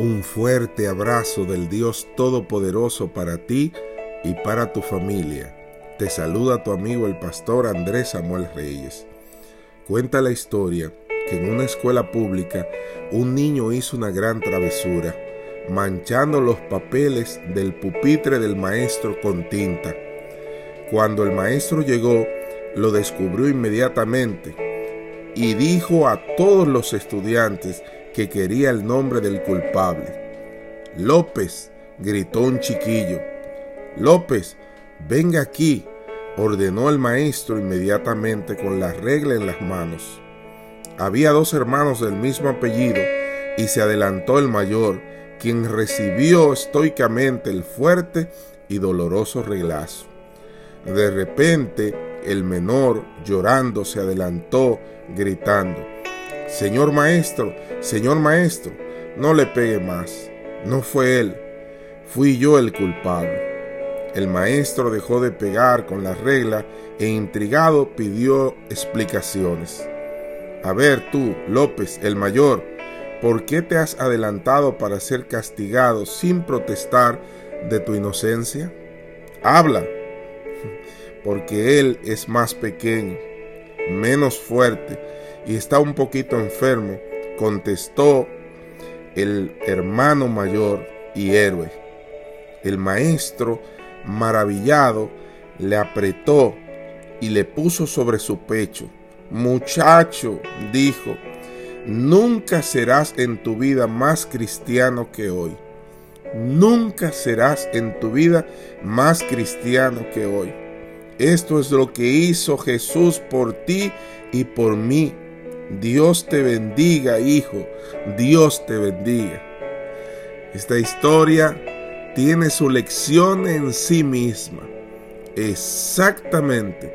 Un fuerte abrazo del Dios Todopoderoso para ti y para tu familia. Te saluda tu amigo el pastor Andrés Samuel Reyes. Cuenta la historia que en una escuela pública un niño hizo una gran travesura, manchando los papeles del pupitre del maestro con tinta. Cuando el maestro llegó, lo descubrió inmediatamente y dijo a todos los estudiantes que quería el nombre del culpable. López, gritó un chiquillo. López, venga aquí, ordenó el maestro inmediatamente con la regla en las manos. Había dos hermanos del mismo apellido y se adelantó el mayor, quien recibió estoicamente el fuerte y doloroso reglazo. De repente, el menor, llorando, se adelantó, gritando, Señor maestro, señor maestro, no le pegue más. No fue él, fui yo el culpable. El maestro dejó de pegar con la regla e intrigado pidió explicaciones. A ver tú, López, el mayor, ¿por qué te has adelantado para ser castigado sin protestar de tu inocencia? Habla, porque él es más pequeño, menos fuerte y está un poquito enfermo, contestó el hermano mayor y héroe. El maestro, maravillado, le apretó y le puso sobre su pecho. Muchacho, dijo, nunca serás en tu vida más cristiano que hoy. Nunca serás en tu vida más cristiano que hoy. Esto es lo que hizo Jesús por ti y por mí Dios te bendiga, hijo. Dios te bendiga. Esta historia tiene su lección en sí misma. Exactamente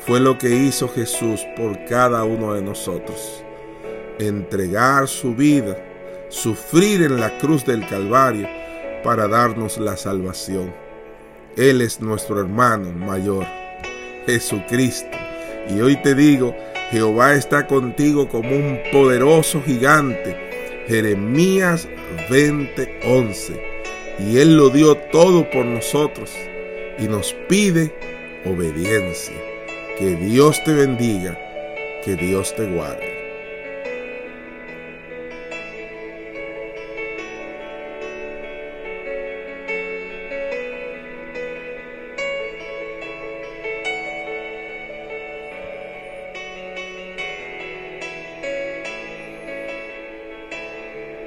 fue lo que hizo Jesús por cada uno de nosotros. Entregar su vida, sufrir en la cruz del Calvario para darnos la salvación. Él es nuestro hermano mayor, Jesucristo. Y hoy te digo, Jehová está contigo como un poderoso gigante. Jeremías 20:11. Y Él lo dio todo por nosotros y nos pide obediencia. Que Dios te bendiga, que Dios te guarde.